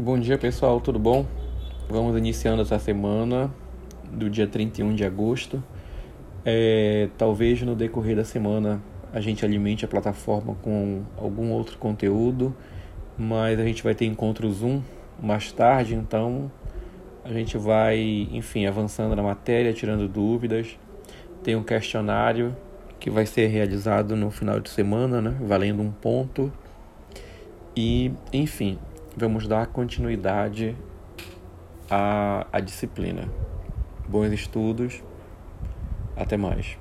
Bom dia pessoal, tudo bom? Vamos iniciando essa semana do dia 31 de agosto. É, talvez no decorrer da semana a gente alimente a plataforma com algum outro conteúdo, mas a gente vai ter encontro Zoom mais tarde, então a gente vai, enfim, avançando na matéria, tirando dúvidas. Tem um questionário que vai ser realizado no final de semana, né, valendo um ponto. E, enfim, vamos dar continuidade à, à disciplina. Bons estudos, até mais.